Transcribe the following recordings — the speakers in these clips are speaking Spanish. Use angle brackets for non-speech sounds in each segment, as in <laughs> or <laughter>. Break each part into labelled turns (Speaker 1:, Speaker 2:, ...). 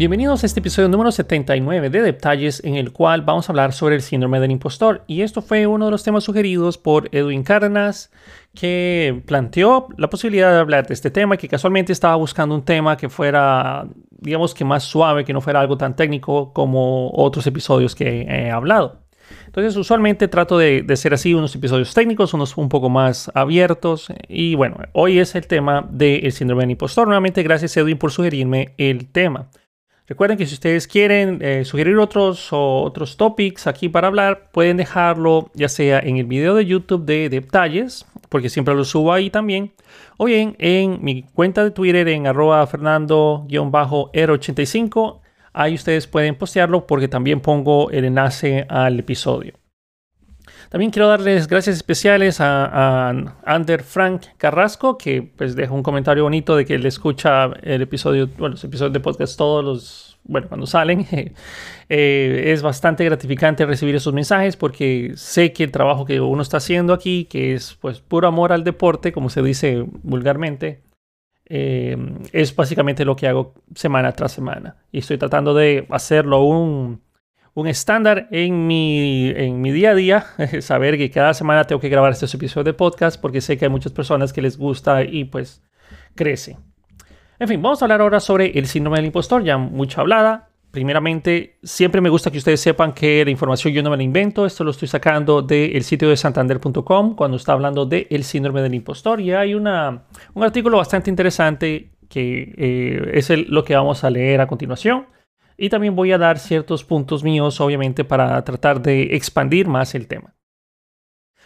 Speaker 1: Bienvenidos a este episodio número 79 de Detalles en el cual vamos a hablar sobre el síndrome del impostor. Y esto fue uno de los temas sugeridos por Edwin Cárdenas, que planteó la posibilidad de hablar de este tema, que casualmente estaba buscando un tema que fuera, digamos que más suave, que no fuera algo tan técnico como otros episodios que he hablado. Entonces, usualmente trato de, de, ser así, unos episodios técnicos, unos un poco más abiertos. Y bueno, hoy es el tema del síndrome del impostor. Nuevamente, gracias Edwin por sugerirme el tema. Recuerden que si ustedes quieren eh, sugerir otros o otros topics aquí para hablar, pueden dejarlo ya sea en el video de YouTube de Detalles, porque siempre lo subo ahí también, o bien en mi cuenta de Twitter en arroba fernando-r85. Ahí ustedes pueden postearlo porque también pongo el enlace al episodio. También quiero darles gracias especiales a, a Ander Frank Carrasco, que pues deja un comentario bonito de que él escucha el episodio, bueno, los episodios de podcast todos los, bueno, cuando salen. <laughs> Eh, es bastante gratificante recibir esos mensajes porque sé que el trabajo que uno está haciendo aquí, que es pues puro amor al deporte, como se dice vulgarmente, eh, es básicamente lo que hago semana tras semana. Y estoy tratando de hacerlo un un estándar en mi, en mi día a día, <laughs> saber que cada semana tengo que grabar estos episodios de podcast porque sé que hay muchas personas que les gusta y pues crece. En fin, vamos a hablar ahora sobre el síndrome del impostor, ya mucho hablada. Primeramente, siempre me gusta que ustedes sepan que la información yo no me la invento, esto lo estoy sacando del sitio de santander.com cuando está hablando del síndrome del impostor y hay una, un artículo bastante interesante que eh, es lo que vamos a leer a continuación. Y también voy a dar ciertos puntos míos, obviamente, para tratar de expandir más el tema.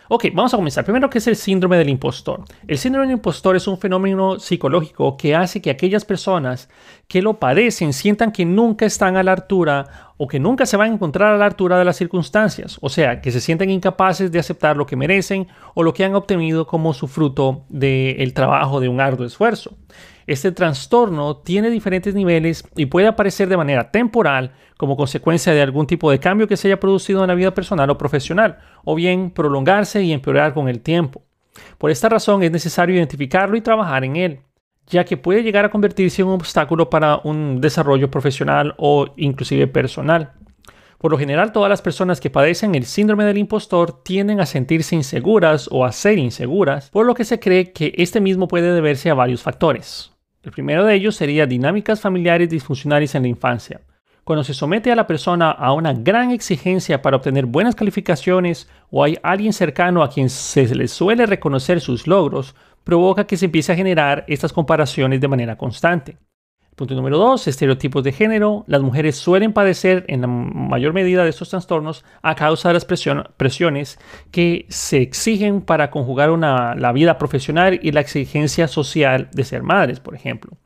Speaker 1: Ok, vamos a comenzar. Primero, ¿qué es el síndrome del impostor? El síndrome del impostor es un fenómeno psicológico que hace que aquellas personas que lo padecen sientan que nunca están a la altura o que nunca se van a encontrar a la altura de las circunstancias. O sea, que se sienten incapaces de aceptar lo que merecen o lo que han obtenido como su fruto del trabajo de un arduo esfuerzo. Este trastorno tiene diferentes niveles y puede aparecer de manera temporal como consecuencia de algún tipo de cambio que se haya producido en la vida personal o profesional, o bien prolongarse y empeorar con el tiempo. Por esta razón es necesario identificarlo y trabajar en él, ya que puede llegar a convertirse en un obstáculo para un desarrollo profesional o inclusive personal. Por lo general, todas las personas que padecen el síndrome del impostor tienden a sentirse inseguras o a ser inseguras, por lo que se cree que este mismo puede deberse a varios factores. El primero de ellos sería dinámicas familiares disfuncionales en la infancia. Cuando se somete a la persona a una gran exigencia para obtener buenas calificaciones o hay alguien cercano a quien se le suele reconocer sus logros, provoca que se empiece a generar estas comparaciones de manera constante. Punto número dos, estereotipos de género. Las mujeres suelen padecer en la mayor medida de estos trastornos a causa de las presiones que se exigen para conjugar la vida profesional y la exigencia social de ser madres, por ejemplo.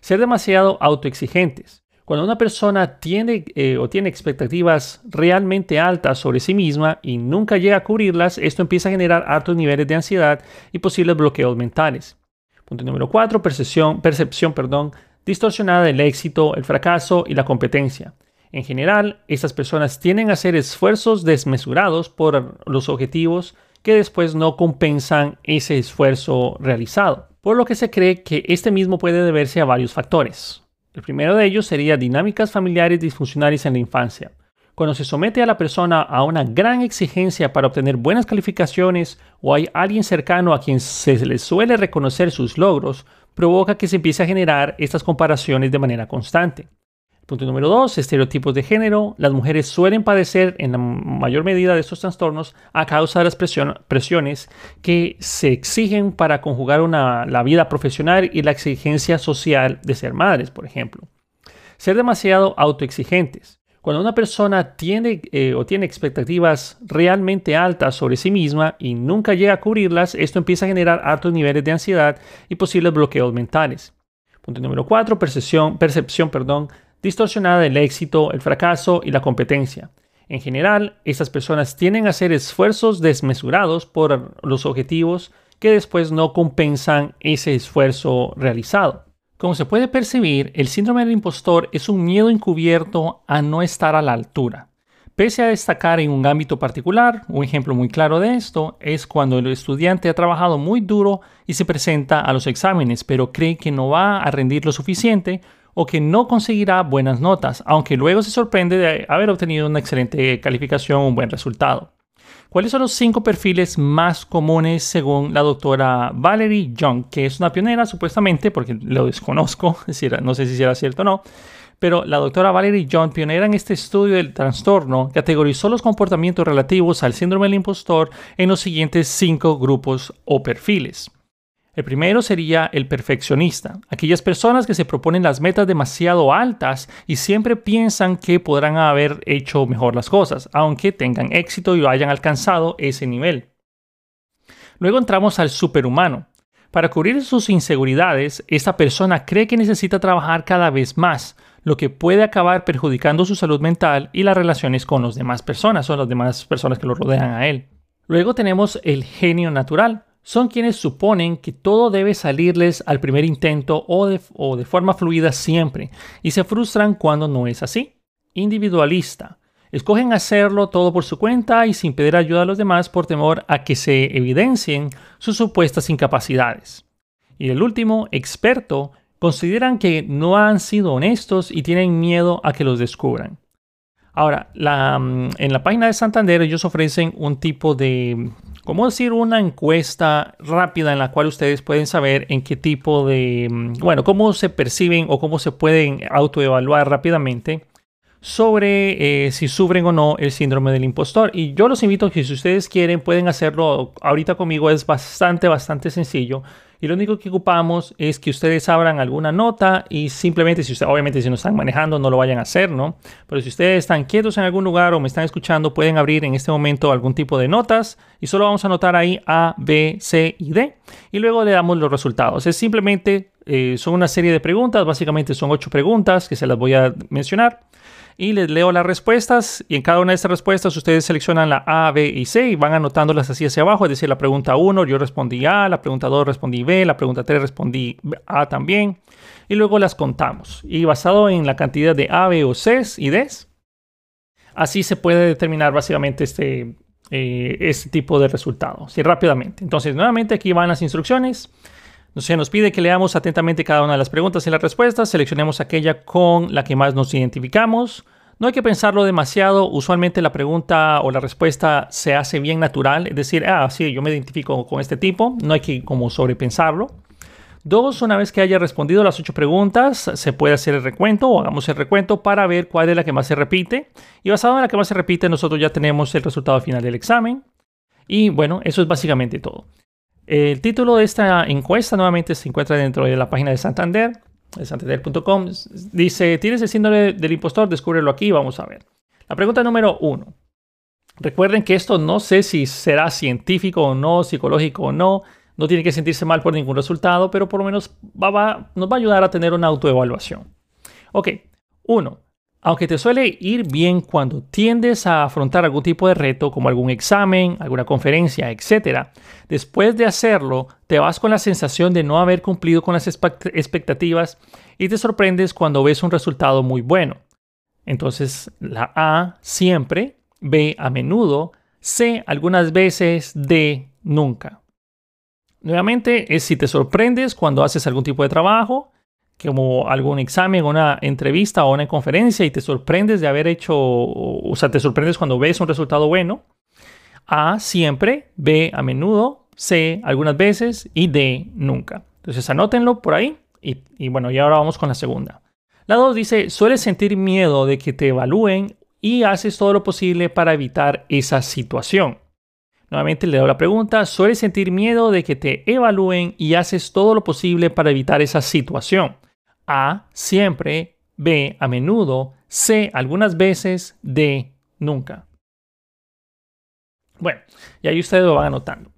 Speaker 1: Ser demasiado autoexigentes. Cuando una persona tiene eh, o tiene expectativas realmente altas sobre sí misma y nunca llega a cubrirlas, esto empieza a generar altos niveles de ansiedad y posibles bloqueos mentales. Punto número 4. Percepción, percepción perdón, distorsionada del éxito, el fracaso y la competencia. En general, estas personas tienden a hacer esfuerzos desmesurados por los objetivos que después no compensan ese esfuerzo realizado, por lo que se cree que este mismo puede deberse a varios factores. El primero de ellos sería dinámicas familiares disfuncionales en la infancia. Cuando se somete a la persona a una gran exigencia para obtener buenas calificaciones o hay alguien cercano a quien se le suele reconocer sus logros, provoca que se empiece a generar estas comparaciones de manera constante. Punto número dos, estereotipos de género. Las mujeres suelen padecer en la mayor medida de estos trastornos a causa de las presiones que se exigen para conjugar la vida profesional y la exigencia social de ser madres, por ejemplo. Ser demasiado autoexigentes. Cuando una persona tiene eh, o tiene expectativas realmente altas sobre sí misma y nunca llega a cubrirlas, esto empieza a generar altos niveles de ansiedad y posibles bloqueos mentales. Punto número 4. Percepción, percepción perdón, distorsionada del éxito, el fracaso y la competencia. En general, estas personas tienden a hacer esfuerzos desmesurados por los objetivos que después no compensan ese esfuerzo realizado. Como se puede percibir, el síndrome del impostor es un miedo encubierto a no estar a la altura. Pese a destacar en un ámbito particular, un ejemplo muy claro de esto es cuando el estudiante ha trabajado muy duro y se presenta a los exámenes, pero cree que no va a rendir lo suficiente o que no conseguirá buenas notas, aunque luego se sorprende de haber obtenido una excelente calificación o un buen resultado. ¿Cuáles son los cinco perfiles más comunes según la doctora Valerie Young, que es una pionera supuestamente, porque lo desconozco, <laughs> no sé si será cierto o no, pero la doctora Valerie Young, pionera en este estudio del trastorno, categorizó los comportamientos relativos al síndrome del impostor en los siguientes cinco grupos o perfiles. El primero sería el perfeccionista, aquellas personas que se proponen las metas demasiado altas y siempre piensan que podrán haber hecho mejor las cosas, aunque tengan éxito y hayan alcanzado ese nivel. Luego entramos al superhumano. Para cubrir sus inseguridades, esta persona cree que necesita trabajar cada vez más, lo que puede acabar perjudicando su salud mental y las relaciones con las demás personas o las demás personas que lo rodean a él. Luego tenemos el genio natural son quienes suponen que todo debe salirles al primer intento o de, forma fluida siempre y se frustran cuando no es así. Individualista. Escogen hacerlo todo por su cuenta y sin pedir ayuda a los demás por temor a que se evidencien sus supuestas incapacidades. Y el último, experto, consideran que no han sido honestos y tienen miedo a que los descubran. Ahora, mm, en la página de Santander ellos ofrecen un tipo de ¿Cómo decir una encuesta rápida en la cual ustedes pueden saber en qué tipo de, mm, bueno, cómo se perciben o cómo se pueden autoevaluar rápidamente sobre eh, si sufren o no el síndrome del impostor. Y yo los invito a que si ustedes quieren pueden hacerlo ahorita conmigo, es bastante, bastante sencillo. Y lo único que ocupamos es que ustedes abran alguna nota y simplemente, si ustedes, obviamente si no están manejando, no lo vayan a hacer, ¿no? Pero si ustedes están quietos en algún lugar o me están escuchando, pueden abrir en este momento algún tipo de notas y solo vamos a anotar ahí A, B, C y D. Y luego le damos los resultados. Es simplemente, eh, son una serie de preguntas, básicamente son ocho preguntas que se las voy a mencionar y les leo las respuestas. Y en cada una de estas respuestas ustedes seleccionan la A, B y C y van anotándolas así hacia abajo, es decir, la pregunta 1 yo respondí A, la pregunta 2 respondí B, la pregunta 3 respondí A también. Y luego las contamos. Y basado en la cantidad de A, B o C y D, así se puede determinar básicamente este, eh, este tipo de resultado, sí, rápidamente. Entonces, nuevamente aquí van las instrucciones. Se nos pide que leamos atentamente cada una de las preguntas y las respuestas, seleccionemos aquella con la que más nos identificamos. No hay que pensarlo demasiado, usualmente la pregunta o la respuesta se hace bien natural, es decir, ah, sí, yo me identifico con este tipo, no hay que como sobrepensarlo. Dos, una vez que haya respondido las ocho preguntas, se puede hacer el recuento o hagamos el recuento para ver cuál es la que más se repite. Y basado en la que más se repite, nosotros ya tenemos el resultado final del examen. Y bueno, eso es básicamente todo. El título de esta encuesta nuevamente se encuentra dentro de la página de Santander, de santander.com. Dice, ¿tienes el síndrome del impostor? Descúbrelo aquí, vamos a ver. La pregunta número uno. Recuerden que esto no sé si será científico o no, psicológico o no. No tiene que sentirse mal por ningún resultado, pero por lo menos nos va a ayudar a tener una autoevaluación. Ok, uno. Aunque te suele ir bien cuando tiendes a afrontar algún tipo de reto, como algún examen, alguna conferencia, etc., después de hacerlo, te vas con la sensación de no haber cumplido con las expectativas y te sorprendes cuando ves un resultado muy bueno. Entonces, la A siempre, B a menudo, C algunas veces, D nunca. Nuevamente, es si te sorprendes cuando haces algún tipo de trabajo, como algún examen, una entrevista o una conferencia y te sorprendes de haber hecho, o sea, te sorprendes cuando ves un resultado bueno. A siempre, B a menudo, C algunas veces y D nunca. Entonces anótenlo por ahí y, bueno, y ahora vamos con la segunda. La 2 dice, sueles sentir miedo de que te evalúen y haces todo lo posible para evitar esa situación. Nuevamente le doy la pregunta, ¿sueles sentir miedo de que te evalúen y haces todo lo posible para evitar esa situación? A, siempre, B, a menudo, C, algunas veces, D, nunca. Bueno, y ahí ustedes lo van anotando.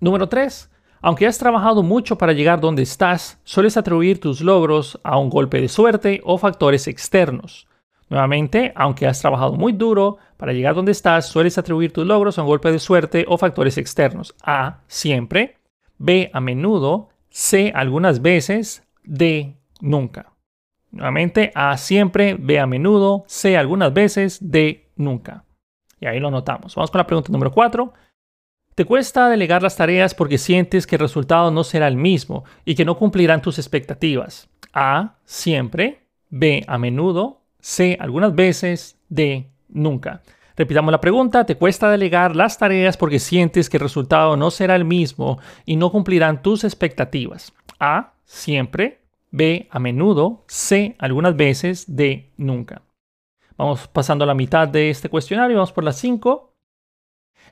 Speaker 1: Número 3. Aunque has trabajado mucho para llegar donde estás, sueles atribuir tus logros a un golpe de suerte o factores externos. Nuevamente, aunque has trabajado muy duro para llegar donde estás, sueles atribuir tus logros a un golpe de suerte o factores externos. A, siempre. B, a menudo. C, algunas veces. D, nunca. Nuevamente, A siempre, B a menudo, C algunas veces, D nunca. Y ahí lo notamos. Vamos con la pregunta número 4. ¿Te cuesta delegar las tareas porque sientes que el resultado no será el mismo y que no cumplirán tus expectativas? A, siempre. B, a menudo. C, algunas veces. D, nunca. Repitamos la pregunta, ¿te cuesta delegar las tareas porque sientes que el resultado no será el mismo y no cumplirán tus expectativas? A, siempre. B, a menudo. C, algunas veces. D, nunca. Vamos pasando a la mitad de este cuestionario, vamos por las 5.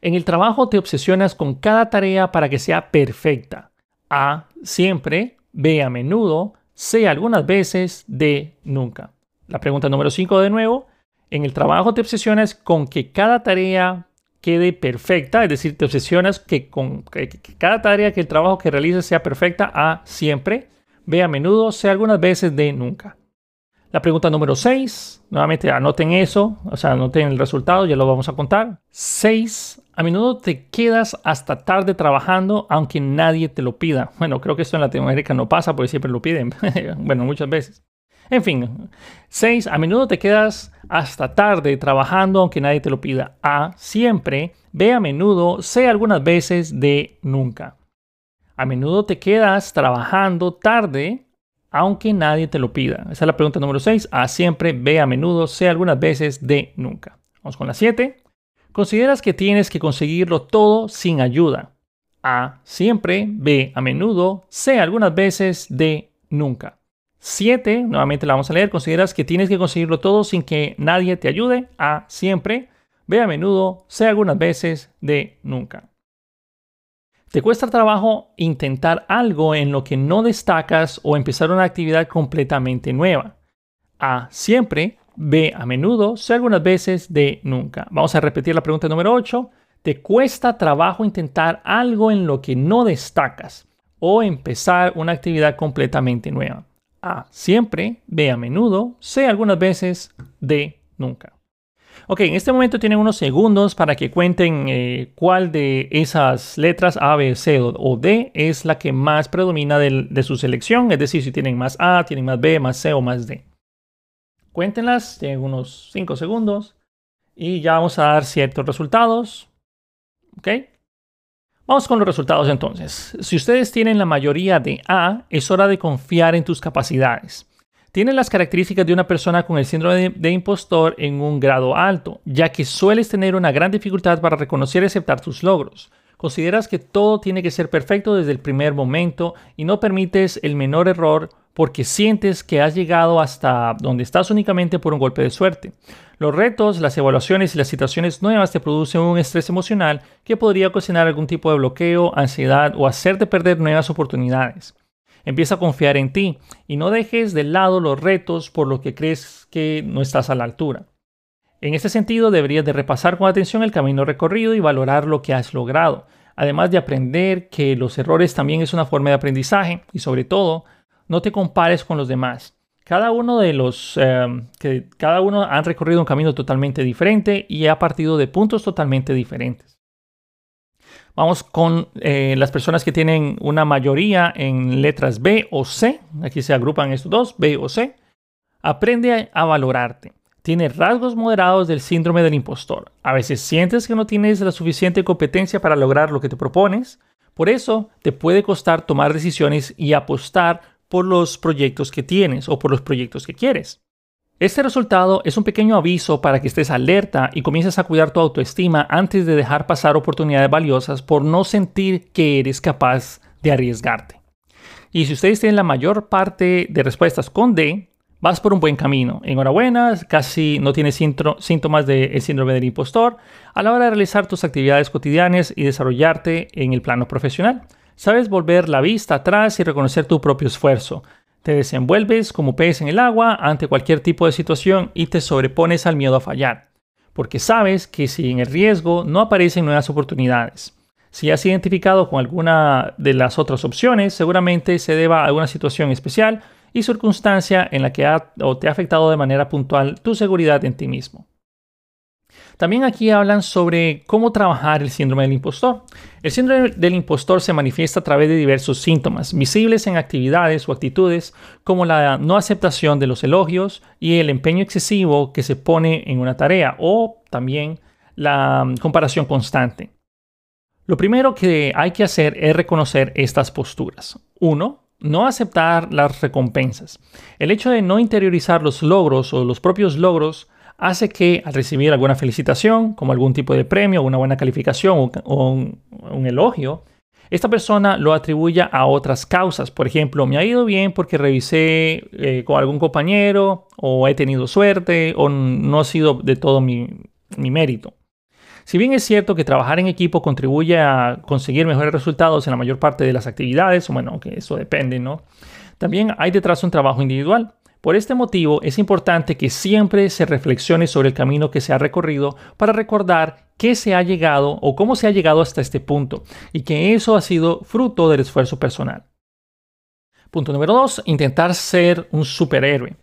Speaker 1: En el trabajo te obsesionas con cada tarea para que sea perfecta. A, siempre. B, a menudo. C, algunas veces. D, nunca. La pregunta número 5 de nuevo. En el trabajo te obsesionas con que cada tarea quede perfecta, es decir, te obsesionas que con que, cada tarea que el trabajo que realices sea perfecta. A, siempre. B, a menudo. C, algunas veces. D, nunca. La pregunta número 6, nuevamente anoten eso, o sea, anoten el resultado, ya lo vamos a contar. 6. A menudo te quedas hasta tarde trabajando aunque nadie te lo pida. Bueno, creo que esto en Latinoamérica no pasa porque siempre lo piden. <laughs> bueno, muchas veces. En fin, 6. A menudo te quedas hasta tarde trabajando aunque nadie te lo pida. A. Siempre. B. A menudo. C. Algunas veces. D. Nunca. A menudo te quedas trabajando tarde aunque nadie te lo pida. Esa es la pregunta número 6. A siempre, B a menudo, C algunas veces, D nunca. Vamos con la 7. ¿Consideras que tienes que conseguirlo todo sin ayuda? A siempre, B a menudo, C algunas veces, D nunca. 7. Nuevamente la vamos a leer. ¿Consideras que tienes que conseguirlo todo sin que nadie te ayude? A siempre, B a menudo, C algunas veces, D nunca. ¿Te cuesta trabajo intentar algo en lo que no destacas o empezar una actividad completamente nueva? A. Siempre. B. A menudo. C. Algunas veces. D. Nunca. Vamos a repetir la pregunta número 8. ¿Te cuesta trabajo intentar algo en lo que no destacas o empezar una actividad completamente nueva? A. Siempre. B. A menudo. C. Algunas veces. D. Nunca. Ok, en este momento tienen unos segundos para que cuenten eh, cuál de esas letras A, B, C o D es la que más predomina de, su selección. Es decir, si tienen más A, tienen más B, más C o más D. Cuéntenlas, tienen unos 5 segundos y ya vamos a dar ciertos resultados. Ok. Vamos con los resultados entonces. Si ustedes tienen la mayoría de A, es hora de confiar en tus capacidades. Tiene las características de una persona con el síndrome de, impostor en un grado alto, ya que sueles tener una gran dificultad para reconocer y aceptar tus logros. Consideras que todo tiene que ser perfecto desde el primer momento y no permites el menor error porque sientes que has llegado hasta donde estás únicamente por un golpe de suerte. Los retos, las evaluaciones y las situaciones nuevas te producen un estrés emocional que podría ocasionar algún tipo de bloqueo, ansiedad o hacerte perder nuevas oportunidades. Empieza a confiar en ti y no dejes de lado los retos por lo que crees que no estás a la altura. En este sentido, deberías de repasar con atención el camino recorrido y valorar lo que has logrado, además de aprender que los errores también es una forma de aprendizaje y sobre todo, no te compares con los demás. Cada uno de los em, que cada uno han recorrido un camino totalmente diferente y ha partido de puntos totalmente diferentes. Vamos con eh, las personas que tienen una mayoría en letras B o C. Aquí se agrupan estos dos, B o C. Aprende a, valorarte. Tienes rasgos moderados del síndrome del impostor. A veces sientes que no tienes la suficiente competencia para lograr lo que te propones. Por eso te puede costar tomar decisiones y apostar por los proyectos que tienes o por los proyectos que quieres. Este resultado es un pequeño aviso para que estés alerta y comiences a cuidar tu autoestima antes de dejar pasar oportunidades valiosas por no sentir que eres capaz de arriesgarte. Y si ustedes tienen la mayor parte de respuestas con D, vas por un buen camino. Enhorabuena, casi no tienes síntomas del síndrome del impostor a la hora de realizar tus actividades cotidianas y desarrollarte en el plano profesional. Sabes volver la vista atrás y reconocer tu propio esfuerzo. Te desenvuelves como pez en el agua ante cualquier tipo de situación y te sobrepones al miedo a fallar, porque sabes que si en el riesgo no aparecen nuevas oportunidades. Si has identificado con alguna de las otras opciones, seguramente se deba a alguna situación especial y circunstancia en la que ha, o te ha afectado de manera puntual tu seguridad en ti mismo. También aquí hablan sobre cómo trabajar el síndrome del impostor. El síndrome del impostor se manifiesta a través de diversos síntomas, visibles en actividades o actitudes como la no aceptación de los elogios y el empeño excesivo que se pone en una tarea o también la mm, comparación constante. Lo primero que hay que hacer es reconocer estas posturas. Uno, no aceptar las recompensas. El hecho de no interiorizar los logros o los propios logros hace que al recibir alguna felicitación, como algún tipo de premio, una buena calificación o, un, elogio, esta persona lo atribuya a otras causas. Por ejemplo, me ha ido bien porque revisé eh, con algún compañero o he tenido suerte o no ha sido de todo mi, mi mérito. Si bien es cierto que trabajar en equipo contribuye a conseguir mejores resultados en la mayor parte de las actividades, bueno, que eso depende, ¿no? También hay detrás un trabajo individual. Por este motivo es importante que siempre se reflexione sobre el camino que se ha recorrido para recordar qué se ha llegado o cómo se ha llegado hasta este punto y que eso ha sido fruto del esfuerzo personal. Punto número 2. Intentar ser un superhéroe.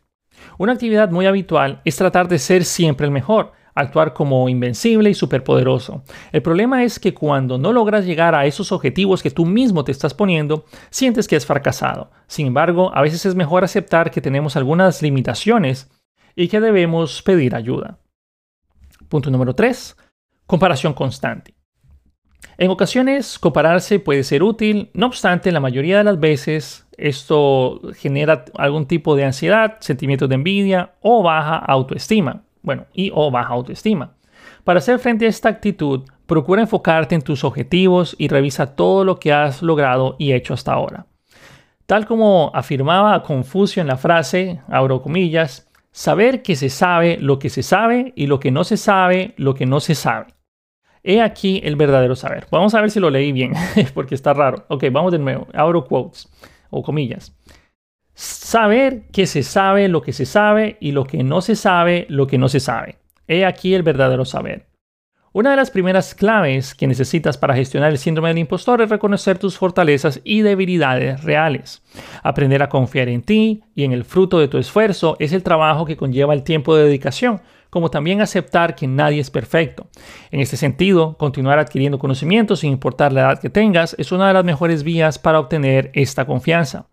Speaker 1: Una actividad muy habitual es tratar de ser siempre el mejor, actuar como invencible y superpoderoso. El problema es que cuando no logras llegar a esos objetivos que tú mismo te estás poniendo, sientes que has fracasado. Sin embargo, a veces es mejor aceptar que tenemos algunas limitaciones y que debemos pedir ayuda. Punto número 3. Comparación constante. En ocasiones, compararse puede ser útil, no obstante, la mayoría de las veces esto genera algún tipo de ansiedad, sentimientos de envidia o baja autoestima bueno, y o baja autoestima. Para hacer frente a esta actitud, procura enfocarte en tus objetivos y revisa todo lo que has logrado y hecho hasta ahora. Tal como afirmaba Confucio en la frase, abro comillas, saber que se sabe lo que se sabe y lo que no se sabe lo que no se sabe. He aquí el verdadero saber. Vamos a ver si lo leí bien, <laughs> porque está raro. Ok, vamos de nuevo. Abro quotes o comillas. Saber que se sabe lo que se sabe y lo que no se sabe lo que no se sabe. He aquí el verdadero saber. Una de las primeras claves que necesitas para gestionar el síndrome del impostor es reconocer tus fortalezas y debilidades reales. Aprender a confiar en ti y en el fruto de tu esfuerzo es el trabajo que conlleva el tiempo de dedicación, como también aceptar que nadie es perfecto. En este sentido, continuar adquiriendo conocimientos sin importar la edad que tengas es una de las mejores vías para obtener esta confianza.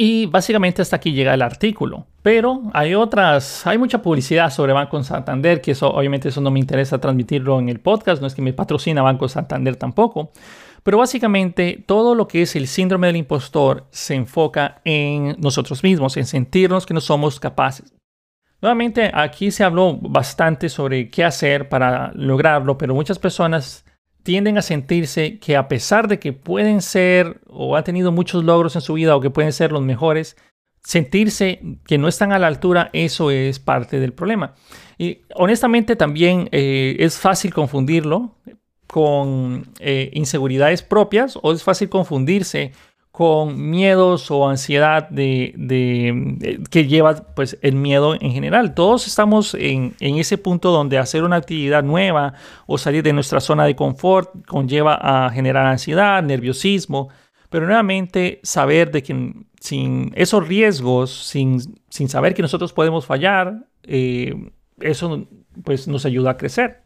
Speaker 1: Y básicamente hasta aquí llega el artículo. Pero hay otras, hay mucha publicidad sobre Banco Santander, que eso obviamente eso no me interesa transmitirlo en el podcast, no es que me patrocina Banco Santander tampoco. Pero básicamente todo lo que es el síndrome del impostor se enfoca en nosotros mismos, en sentirnos que no somos capaces. Nuevamente, aquí se habló bastante sobre qué hacer para lograrlo, pero muchas personas tienden a sentirse que a pesar de que pueden ser o han tenido muchos logros en su vida o que pueden ser los mejores, sentirse que no están a la altura, eso es parte del problema. Y honestamente también eh, es fácil confundirlo con eh, inseguridades propias o es fácil confundirse con miedos o ansiedad de, que lleva pues el miedo en general. Todos estamos en, ese punto donde hacer una actividad nueva o salir de nuestra zona de confort conlleva a generar ansiedad, nerviosismo, pero nuevamente saber de que sin esos riesgos, sin, sin saber que nosotros podemos fallar, eh, eso pues nos ayuda a crecer.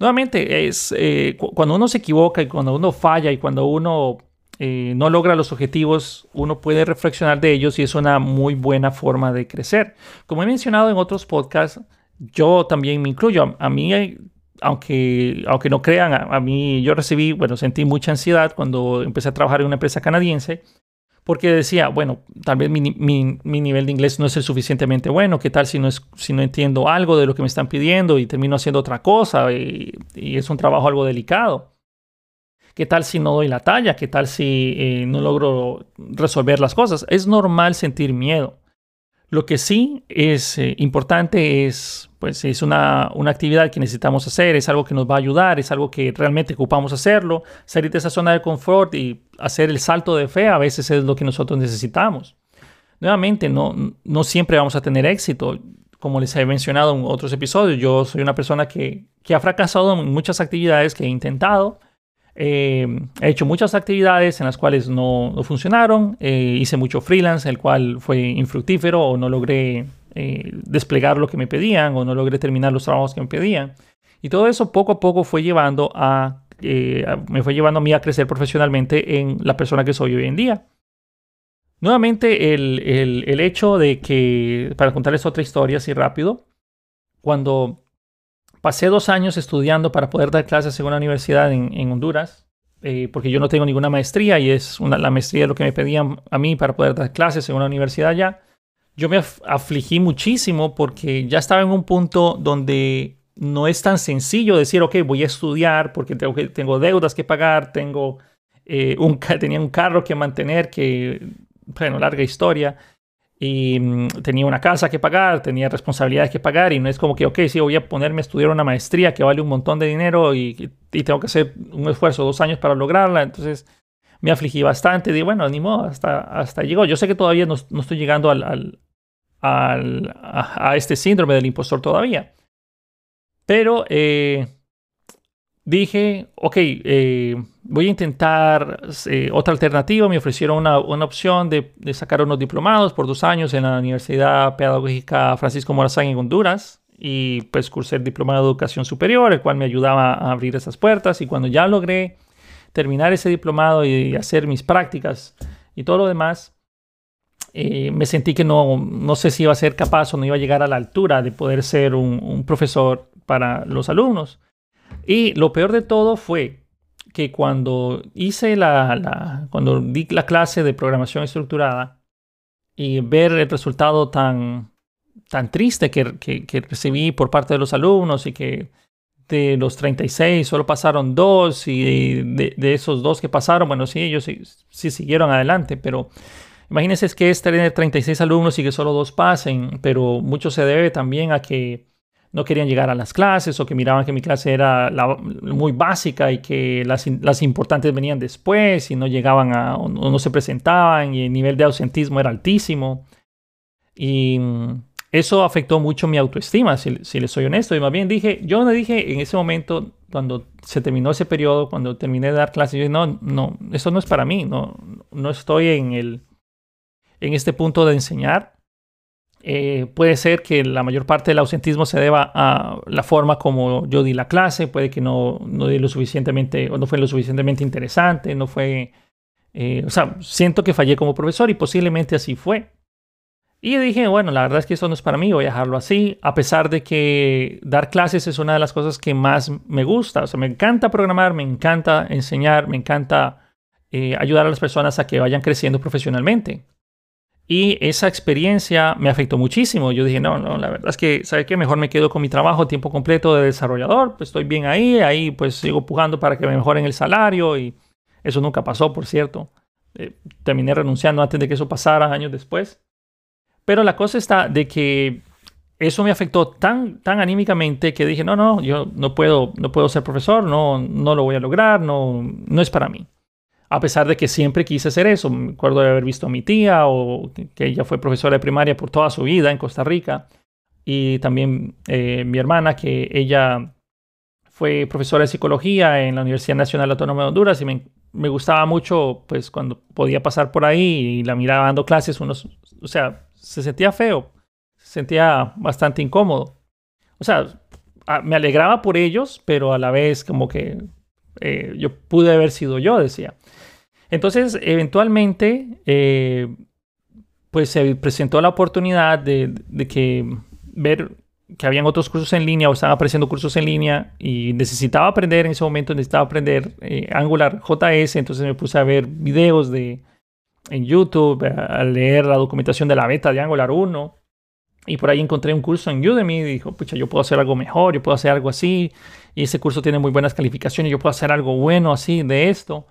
Speaker 1: Nuevamente, es eh, cuando uno se equivoca y cuando uno falla y cuando uno eh, no logra los objetivos, uno puede reflexionar de ellos y es una muy buena forma de crecer. Como he mencionado en otros podcasts, yo también me incluyo. A, mí, aunque, aunque no crean, a, mí yo recibí, bueno, sentí mucha ansiedad cuando empecé a trabajar en una empresa canadiense porque decía, bueno, tal vez mi, nivel de inglés no es el suficientemente bueno, ¿qué tal si no, es, si no entiendo algo de lo que me están pidiendo y termino haciendo otra cosa y es un trabajo algo delicado? ¿Qué tal si no doy la talla? ¿Qué tal si eh, no logro resolver las cosas? Es normal sentir miedo. Lo que sí es eh, importante es, pues, es una, una, actividad que necesitamos hacer, es algo que nos va a ayudar, es algo que realmente ocupamos hacerlo. Salir de esa zona de confort y hacer el salto de fe a veces es lo que nosotros necesitamos. Nuevamente, no, no siempre vamos a tener éxito. Como les he mencionado en otros episodios, yo soy una persona que, que ha fracasado en muchas actividades que he intentado eh, he hecho muchas actividades en las cuales no, funcionaron. Eh, hice mucho freelance, el cual fue infructífero o no logré eh, desplegar lo que me pedían o no logré terminar los trabajos que me pedían. Y todo eso poco a poco fue llevando a, me fue llevando a mí a crecer profesionalmente en la persona que soy hoy en día. Nuevamente, el, el, el hecho de que, para contarles otra historia así rápido, cuando pasé dos años estudiando para poder dar clases en una universidad en, Honduras. eh, porque yo no tengo ninguna maestría y es la maestría lo que me pedían a mí para poder dar clases en una universidad ya. Yo me afligí muchísimo porque ya estaba en un punto donde no es tan sencillo decir, ok, voy a estudiar porque tengo, tengo deudas que pagar, tengo eh, un, tenía un carro que mantener, que, bueno, larga historia y mm, tenía una casa que pagar, tenía responsabilidades que pagar y no es como que, ok, sí, voy a ponerme a estudiar una maestría que vale un montón de dinero y, y tengo que hacer un esfuerzo dos años para lograrla. Entonces me afligí bastante. Dije, bueno, ni hasta, hasta llegó. Yo sé que todavía no, no estoy llegando al, al, a, este síndrome del impostor todavía. Pero eh, dije, ok, eh, voy a intentar eh, otra alternativa. Me ofrecieron una, una opción de, de, sacar unos diplomados por dos años en la Universidad Pedagógica Francisco Morazán en Honduras. Y pues cursé el diplomado de educación superior, el cual me ayudaba a abrir esas puertas. Y cuando ya logré terminar ese diplomado y hacer mis prácticas y todo lo demás, eh, me sentí que no, no sé si iba a ser capaz o no iba a llegar a la altura de poder ser un, un profesor para los alumnos. Y lo peor de todo fue que cuando hice la, la, cuando di la clase de programación estructurada y ver el resultado tan, tan triste que, que, que recibí por parte de los alumnos y que de los 36 solo pasaron dos y de, de, esos dos que pasaron, bueno, sí, ellos sí, sí siguieron adelante, pero imagínense que es tener 36 alumnos y que solo dos pasen, pero mucho se debe también a que no querían llegar a las clases o que miraban que mi clase era muy básica y que las, las, importantes venían después y no llegaban a, o no se presentaban y el nivel de ausentismo era altísimo. Y mm, eso afectó mucho mi autoestima, si, si les soy honesto. Y más bien dije, yo me dije en ese momento, cuando se terminó ese periodo, cuando terminé de dar clases, yo no, no, eso no es para mí, no, no estoy en, el, en este punto de enseñar eh, puede ser que la mayor parte del ausentismo se deba a la forma como yo di la clase, puede que no, no di lo suficientemente o no fue lo suficientemente interesante, no fue... Eh, o sea, siento que fallé como profesor y posiblemente así fue. Y dije, bueno, la verdad es que esto no es para mí, voy a dejarlo así, a pesar de que dar clases es una de las cosas que más me gusta. O sea, me encanta programar, me encanta enseñar, me encanta eh, ayudar a las personas a que vayan creciendo profesionalmente. Y esa experiencia me afectó muchísimo. Yo dije, no, no, la verdad es que, ¿sabe qué? Mejor me quedo con mi trabajo tiempo completo de desarrollador. Pues estoy bien ahí, ahí pues sigo pujando para que me mejoren el salario y eso nunca pasó, por cierto. Eh, terminé renunciando antes de que eso pasara, años después. Pero la cosa está de que eso me afectó tan, tan anímicamente que dije, no, no, yo no puedo, no puedo ser profesor, no, no lo voy a lograr, no, no es para mí a pesar de que siempre quise hacer eso. Me acuerdo de haber visto a mi tía o que ella fue profesora de primaria por toda su vida en Costa Rica. Y también eh, mi hermana, que ella fue profesora de psicología en la Universidad Nacional Autónoma de Honduras y me, gustaba mucho, pues cuando podía pasar por ahí y la miraba dando clases, unos, o sea, se sentía feo, se sentía bastante incómodo. O sea, me alegraba por ellos, pero a la vez como que eh, yo pude haber sido yo, decía. Entonces, eventualmente, eh, pues se presentó la oportunidad de, que ver que habían otros cursos en línea o estaban apareciendo cursos en línea y necesitaba aprender en ese momento, necesitaba aprender eh, Angular JS, entonces me puse a ver videos de, en YouTube, a leer la documentación de la beta de Angular 1 y por ahí encontré un curso en Udemy y dijo, pucha, yo puedo hacer algo mejor, yo puedo hacer algo así y ese curso tiene muy buenas calificaciones, yo puedo hacer algo bueno así de esto.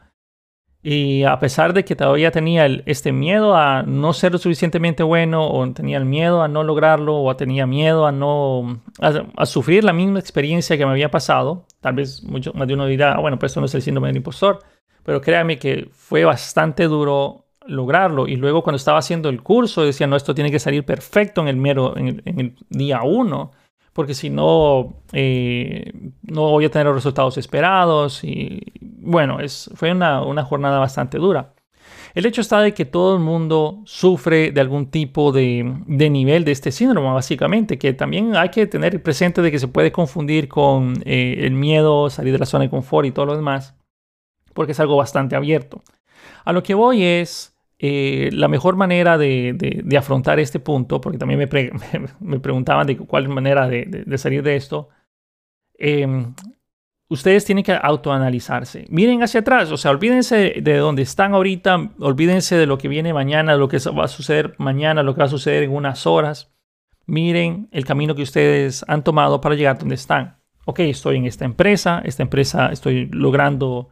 Speaker 1: Y a pesar de que todavía tenía este miedo a no ser lo suficientemente bueno, o tenía el miedo a no lograrlo, o tenía miedo a no a, sufrir la misma experiencia que me había pasado, tal vez mucho más de uno dirá, ah, bueno, pues esto no es el síndrome del impostor, pero créame que fue bastante duro lograrlo. Y luego cuando estaba haciendo el curso decía, no, esto tiene que salir perfecto en el, mero, en el día uno porque si no, eh, no voy a tener los resultados esperados. Y bueno, es, fue una, una, jornada bastante dura. El hecho está de que todo el mundo sufre de algún tipo de, de, nivel de este síndrome, básicamente, que también hay que tener presente de que se puede confundir con eh, el miedo, salir de la zona de confort y todo lo demás, porque es algo bastante abierto. A lo que voy es eh, la mejor manera de, de, de, afrontar este punto, porque también me, pre <laughs> me, preguntaban de cuál manera de, de, salir de esto, eh, ustedes tienen que autoanalizarse. Miren hacia atrás, o sea, olvídense de donde están ahorita, olvídense de lo que viene mañana, lo que va a suceder mañana, lo que va a suceder en unas horas. Miren el camino que ustedes han tomado para llegar donde están. Ok, estoy en esta empresa, esta empresa estoy logrando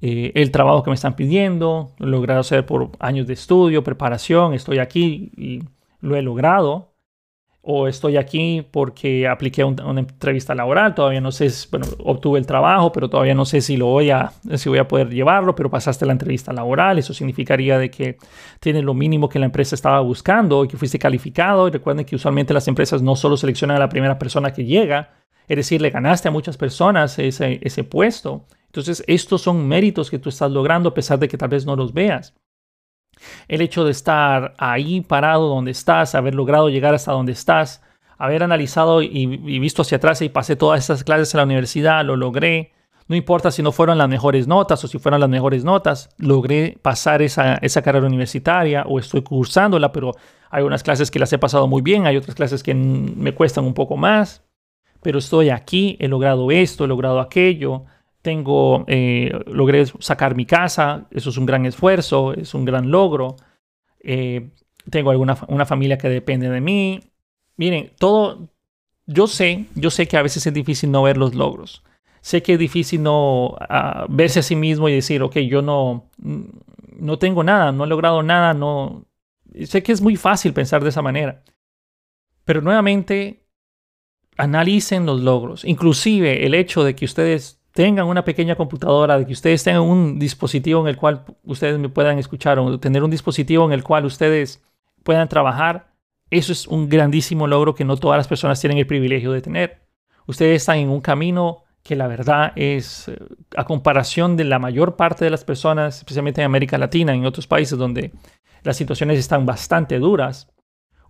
Speaker 1: eh, el trabajo que me están pidiendo, lo he logrado hacer por años de estudio, preparación, estoy aquí y lo he logrado o estoy aquí porque apliqué una entrevista laboral, todavía no sé, bueno, obtuve el trabajo, pero todavía no sé si lo voy a, si voy a poder llevarlo, pero pasaste la entrevista laboral, eso significaría de que tienes lo mínimo que la empresa estaba buscando y que fuiste calificado. Y recuerden que usualmente las empresas no solo seleccionan a la primera persona que llega, es decir, le ganaste a muchas personas ese, ese puesto. Entonces, estos son méritos que tú estás logrando a pesar de que tal vez no los veas. El hecho de estar ahí parado donde estás, haber logrado llegar hasta donde estás, haber analizado y, visto hacia atrás y pasé todas estas clases en la universidad, lo logré. No importa si no fueron las mejores notas o si fueron las mejores notas, logré pasar esa, esa carrera universitaria o estoy cursándola, pero hay unas clases que las he pasado muy bien, hay otras clases que me cuestan un poco más, pero estoy aquí, he logrado esto, he logrado aquello, tengo, eh, logré sacar mi casa, eso es un gran esfuerzo, es un gran logro. Eh, tengo alguna, una familia que depende de mí. Miren, todo, yo sé, yo sé que a veces es difícil no ver los logros. Sé que es difícil no verse a sí mismo y decir, ok, yo no, no tengo nada, no he logrado nada, no. Sé que es muy fácil pensar de esa manera. Pero nuevamente, analicen los logros. Inclusive el hecho de que ustedes tengan una pequeña computadora, de que ustedes tengan un dispositivo en el cual ustedes me puedan escuchar o tener un dispositivo en el cual ustedes puedan trabajar, eso es un grandísimo logro que no todas las personas tienen el privilegio de tener. Ustedes están en un camino que la verdad es, eh, a comparación de la mayor parte de las personas, especialmente en América Latina, en otros países donde las situaciones están bastante duras,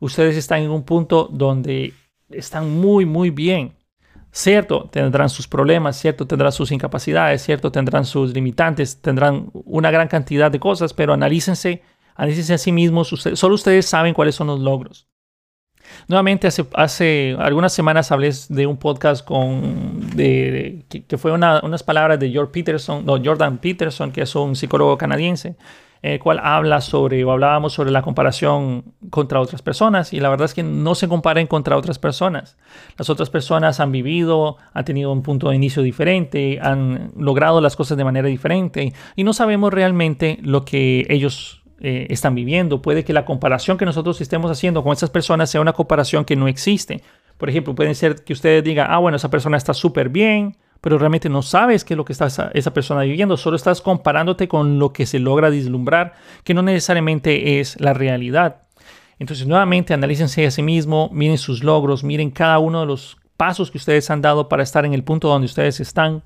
Speaker 1: ustedes están en un punto donde están muy, muy bien. Cierto, tendrán sus problemas, cierto, tendrán sus incapacidades, cierto, tendrán sus limitantes, tendrán una gran cantidad de cosas, pero analícense, analícense a sí mismos, solo ustedes saben cuáles son los logros. Nuevamente, hace, algunas semanas hablé de un podcast con, de, que, fue unas palabras de Jordan Peterson, no, Jordan Peterson, que es un psicólogo canadiense, el cual habla sobre, o hablábamos sobre la comparación contra otras personas, y la verdad es que no se comparen contra otras personas. Las otras personas han vivido, han tenido un punto de inicio diferente, han logrado las cosas de manera diferente, y no sabemos realmente lo que ellos eh, están viviendo. Puede que la comparación que nosotros estemos haciendo con esas personas sea una comparación que no existe. Por ejemplo, puede ser que ustedes digan, ah, bueno, esa persona está súper bien, pero realmente no sabes qué es lo que está esa, persona viviendo, solo estás comparándote con lo que se logra vislumbrar, que no necesariamente es la realidad. Entonces, nuevamente, analícense a sí mismo, miren sus logros, miren cada uno de los pasos que ustedes han dado para estar en el punto donde ustedes están.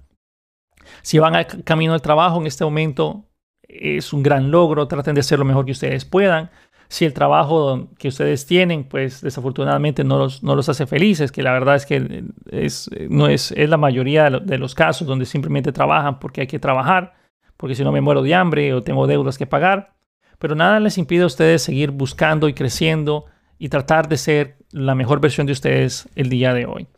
Speaker 1: Si van al camino al trabajo en este momento, es un gran logro, traten de hacer lo mejor que ustedes puedan si el trabajo que ustedes tienen, pues desafortunadamente no los, no los hace felices, que la verdad es que es, no es, es la mayoría de los casos donde simplemente trabajan porque hay que trabajar, porque si no me muero de hambre o tengo deudas que pagar. Pero nada les impide a ustedes seguir buscando y creciendo y tratar de ser la mejor versión de ustedes el día de hoy.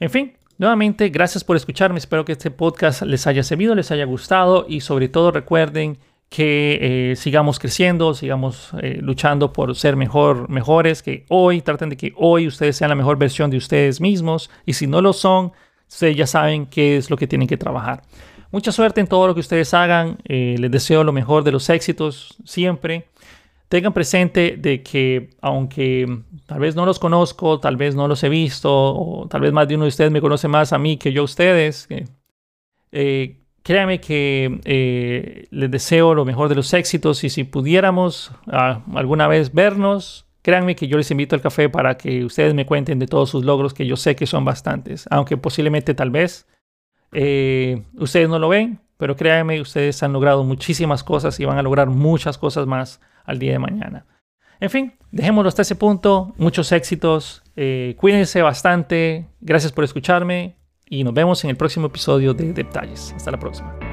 Speaker 1: En fin, nuevamente, gracias por escucharme. Espero que este podcast les haya servido, les haya gustado y sobre todo recuerden que eh, sigamos creciendo, sigamos eh, luchando por ser mejor, mejores, que hoy traten de que hoy ustedes sean la mejor versión de ustedes mismos y si no lo son, ustedes ya saben qué es lo que tienen que trabajar. Mucha suerte en todo lo que ustedes hagan, eh, les deseo lo mejor de los éxitos siempre. Tengan presente de que aunque tal vez no los conozco, tal vez no los he visto, o tal vez más de uno de ustedes me conoce más a mí que yo a ustedes, Créanme que eh, les deseo lo mejor de los éxitos y si pudiéramos ah, alguna vez vernos, créanme que yo les invito al café para que ustedes me cuenten de todos sus logros, que yo sé que son bastantes, aunque posiblemente tal vez eh, ustedes no lo ven, pero créanme, ustedes han logrado muchísimas cosas y van a lograr muchas cosas más al día de mañana. En fin, dejémoslo hasta ese punto. Muchos éxitos. Eh, cuídense bastante. Gracias por escucharme y nos vemos en el próximo episodio de Detalles. Hasta la próxima.